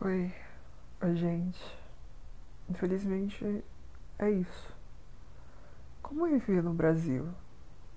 Oi, oi gente. Infelizmente é isso. Como é viver no Brasil?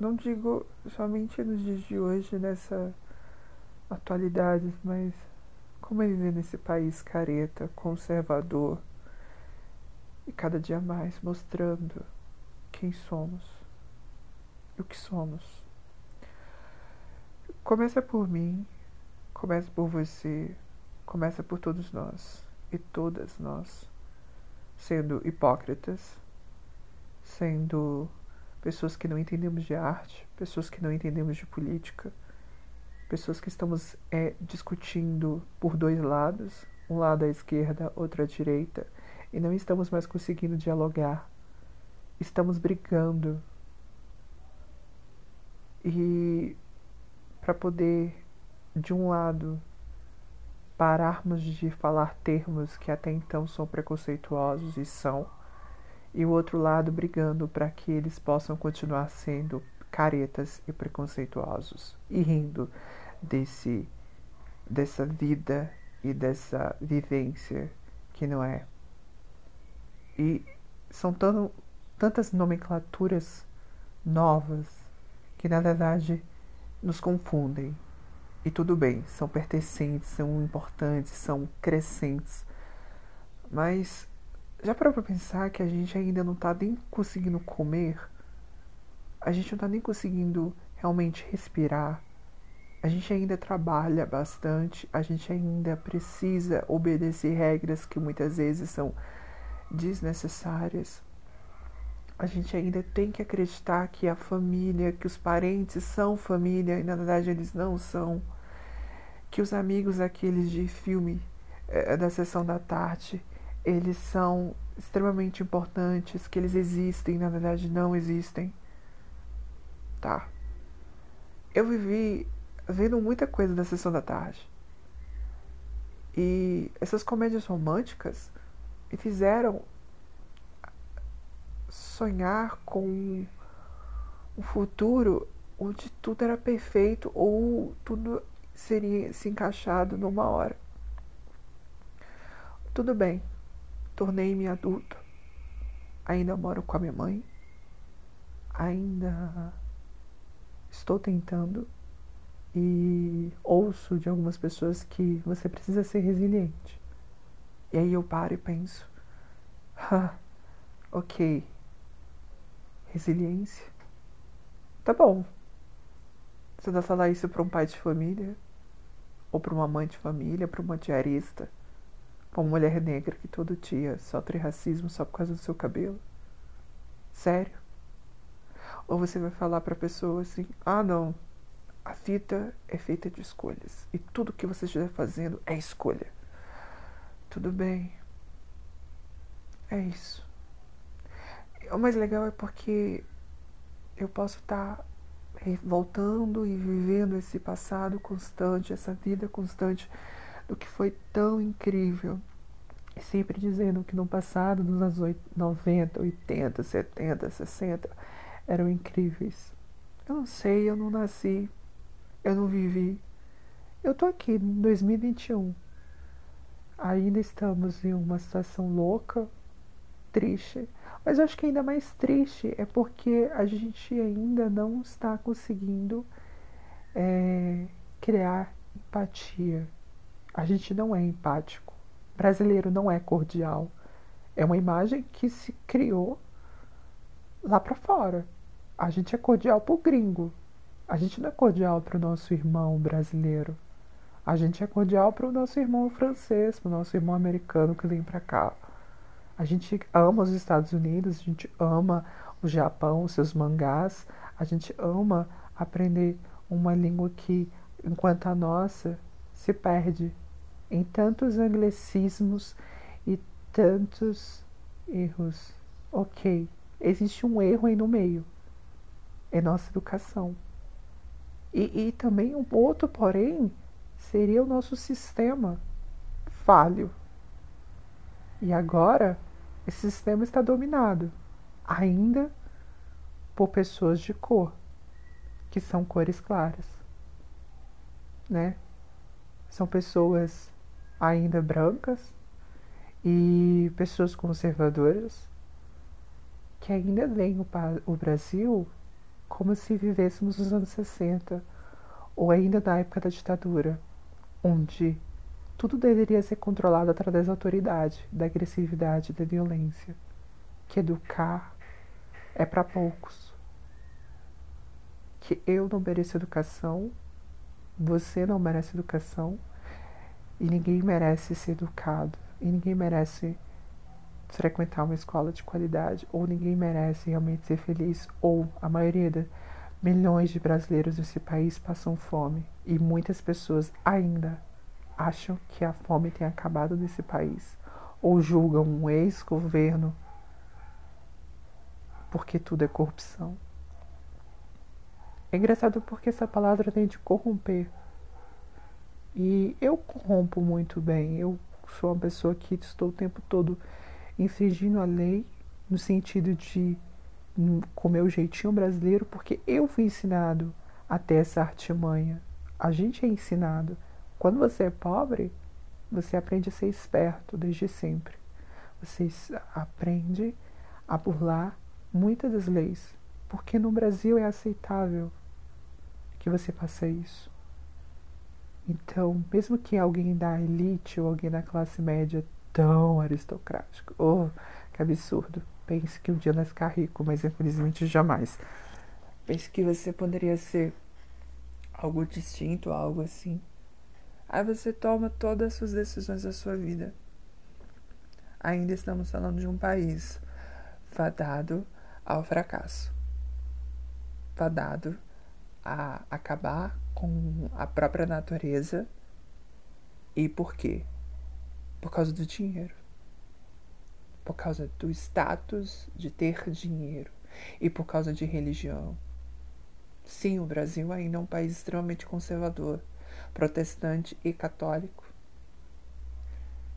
Não digo somente nos dias de hoje, nessa atualidade, mas como é viver nesse país careta, conservador e cada dia mais mostrando quem somos e o que somos. Começa por mim, começa por você começa por todos nós e todas nós, sendo hipócritas, sendo pessoas que não entendemos de arte, pessoas que não entendemos de política, pessoas que estamos é, discutindo por dois lados, um lado à esquerda, outro à direita, e não estamos mais conseguindo dialogar. Estamos brigando. E para poder, de um lado, pararmos de falar termos que até então são preconceituosos e são, e o outro lado brigando para que eles possam continuar sendo caretas e preconceituosos e rindo desse dessa vida e dessa vivência que não é. E são tão, tantas nomenclaturas novas que na verdade nos confundem. E tudo bem, são pertencentes, são importantes, são crescentes. Mas já parou para pensar que a gente ainda não está nem conseguindo comer? A gente não está nem conseguindo realmente respirar? A gente ainda trabalha bastante, a gente ainda precisa obedecer regras que muitas vezes são desnecessárias. A gente ainda tem que acreditar que a família, que os parentes são família e na verdade eles não são que os amigos aqueles de filme é, da sessão da tarde eles são extremamente importantes, que eles existem, na verdade não existem. Tá. Eu vivi vendo muita coisa da sessão da tarde. E essas comédias românticas me fizeram sonhar com um futuro onde tudo era perfeito ou tudo seria se encaixado numa hora. Tudo bem, tornei-me adulto. Ainda moro com a minha mãe. Ainda estou tentando e ouço de algumas pessoas que você precisa ser resiliente. E aí eu paro e penso: ok, resiliência. Tá bom. Você vai falar isso para um pai de família? ou para uma mãe de família, para uma diarista, para uma mulher negra que todo dia sofre racismo só por causa do seu cabelo? Sério? Ou você vai falar para a pessoa assim: ah, não, a vida é feita de escolhas e tudo que você estiver fazendo é escolha. Tudo bem. É isso. O mais legal é porque eu posso estar tá voltando e vivendo esse passado constante, essa vida constante do que foi tão incrível. E sempre dizendo que no passado, nos anos 90, 80, 70, 60, eram incríveis. Eu não sei, eu não nasci, eu não vivi. Eu tô aqui em 2021. Ainda estamos em uma situação louca, triste, mas eu acho que ainda mais triste é porque a gente ainda não está conseguindo é, criar empatia. A gente não é empático. Brasileiro não é cordial. É uma imagem que se criou lá para fora. A gente é cordial pro gringo. A gente não é cordial para o nosso irmão brasileiro. A gente é cordial para o nosso irmão francês, para o nosso irmão americano que vem para cá. A gente ama os Estados Unidos, a gente ama o Japão, os seus mangás, a gente ama aprender uma língua que, enquanto a nossa, se perde em tantos anglicismos e tantos erros. Ok, existe um erro aí no meio. É nossa educação. E, e também um outro, porém, seria o nosso sistema falho. E agora, esse sistema está dominado ainda por pessoas de cor, que são cores claras. Né? São pessoas ainda brancas e pessoas conservadoras que ainda veem o, o Brasil como se vivêssemos nos anos 60 ou ainda na época da ditadura, onde tudo deveria ser controlado através da autoridade, da agressividade, da violência. Que educar é para poucos. Que eu não mereço educação, você não merece educação e ninguém merece ser educado e ninguém merece frequentar uma escola de qualidade ou ninguém merece realmente ser feliz ou a maioria de milhões de brasileiros nesse país passam fome e muitas pessoas ainda acham que a fome tem acabado nesse país ou julgam um ex-governo porque tudo é corrupção. É engraçado porque essa palavra tem de corromper. E eu corrompo muito bem. Eu sou uma pessoa que estou o tempo todo infringindo a lei no sentido de com meu jeitinho brasileiro, porque eu fui ensinado a ter essa artimanha. A gente é ensinado quando você é pobre, você aprende a ser esperto desde sempre. Você aprende a burlar muitas das leis, porque no Brasil é aceitável que você faça isso. Então, mesmo que alguém da elite ou alguém da classe média tão aristocrático, oh, que absurdo, pense que um dia nós ficar rico, mas infelizmente jamais. Pense que você poderia ser algo distinto, algo assim. Aí você toma todas as suas decisões da sua vida. Ainda estamos falando de um país fadado ao fracasso, fadado a acabar com a própria natureza. E por quê? Por causa do dinheiro. Por causa do status de ter dinheiro. E por causa de religião. Sim, o Brasil ainda é um país extremamente conservador protestante e católico.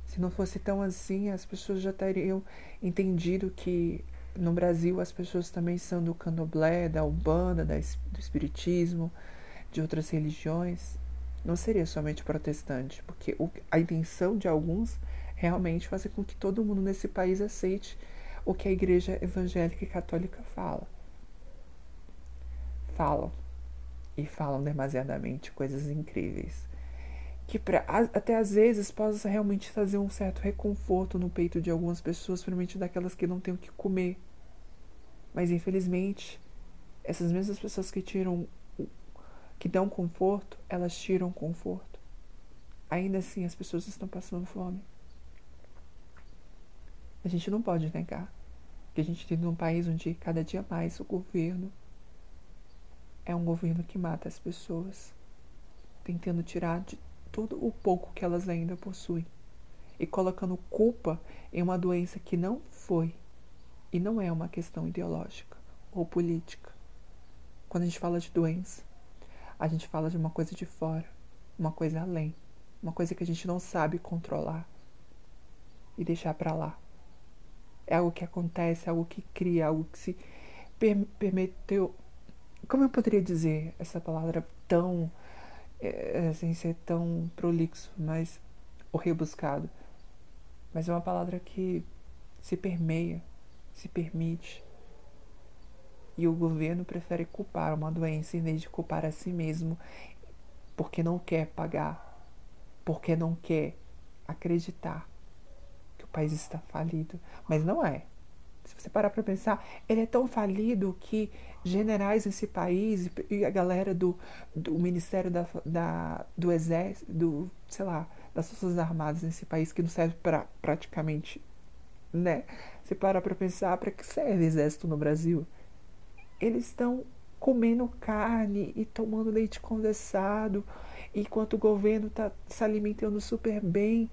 Se não fosse tão assim, as pessoas já teriam entendido que no Brasil as pessoas também são do candomblé, da umbanda, da, do espiritismo, de outras religiões. Não seria somente protestante, porque a intenção de alguns realmente fazer com que todo mundo nesse país aceite o que a igreja evangélica e católica fala. Falam e falam demasiadamente coisas incríveis. Que pra, até às vezes possa realmente trazer um certo reconforto no peito de algumas pessoas, principalmente daquelas que não têm o que comer. Mas infelizmente, essas mesmas pessoas que tiram que dão conforto, elas tiram conforto. Ainda assim, as pessoas estão passando fome. A gente não pode negar que a gente vive num país onde cada dia mais o governo é um governo que mata as pessoas, tentando tirar de tudo o pouco que elas ainda possuem e colocando culpa em uma doença que não foi e não é uma questão ideológica ou política. Quando a gente fala de doença, a gente fala de uma coisa de fora, uma coisa além, uma coisa que a gente não sabe controlar e deixar para lá. É algo que acontece, é algo que cria, algo que se permitiu como eu poderia dizer essa palavra tão. É, sem ser tão prolixo, mas. ou rebuscado. Mas é uma palavra que se permeia, se permite. E o governo prefere culpar uma doença em vez de culpar a si mesmo, porque não quer pagar, porque não quer acreditar que o país está falido. Mas não é. Se você parar para pensar, ele é tão falido que generais nesse país e a galera do, do Ministério da, da, do Exército, do, sei lá, das Forças Armadas nesse país que não serve para praticamente, né? Você parar para pensar, para que serve exército no Brasil? Eles estão comendo carne e tomando leite condensado, enquanto o governo está se alimentando super bem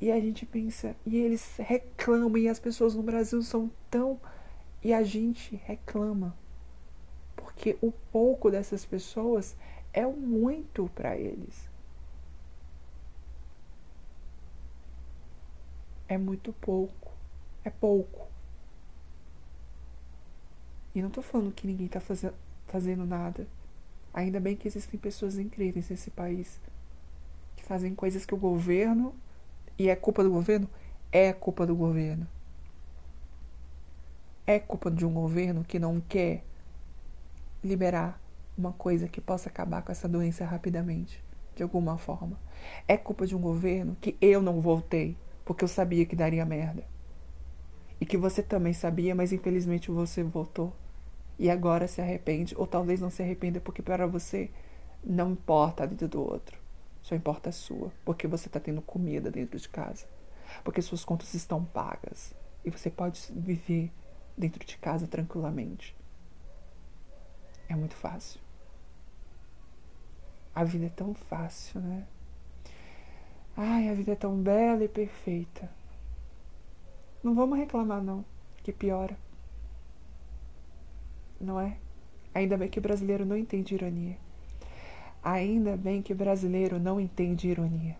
e a gente pensa, e eles reclamam, e as pessoas no Brasil são tão. E a gente reclama. Porque o pouco dessas pessoas é o muito para eles. É muito pouco. É pouco. E não estou falando que ninguém está fazendo, fazendo nada. Ainda bem que existem pessoas incríveis nesse país que fazem coisas que o governo. E é culpa do governo? É culpa do governo. É culpa de um governo que não quer liberar uma coisa que possa acabar com essa doença rapidamente, de alguma forma. É culpa de um governo que eu não voltei, porque eu sabia que daria merda. E que você também sabia, mas infelizmente você voltou. E agora se arrepende, ou talvez não se arrependa, porque para você não importa a vida do outro. Só importa a sua, porque você está tendo comida dentro de casa. Porque suas contas estão pagas. E você pode viver dentro de casa tranquilamente. É muito fácil. A vida é tão fácil, né? Ai, a vida é tão bela e perfeita. Não vamos reclamar, não, que piora. Não é? Ainda bem que brasileiro não entende ironia. Ainda bem que brasileiro não entende ironia.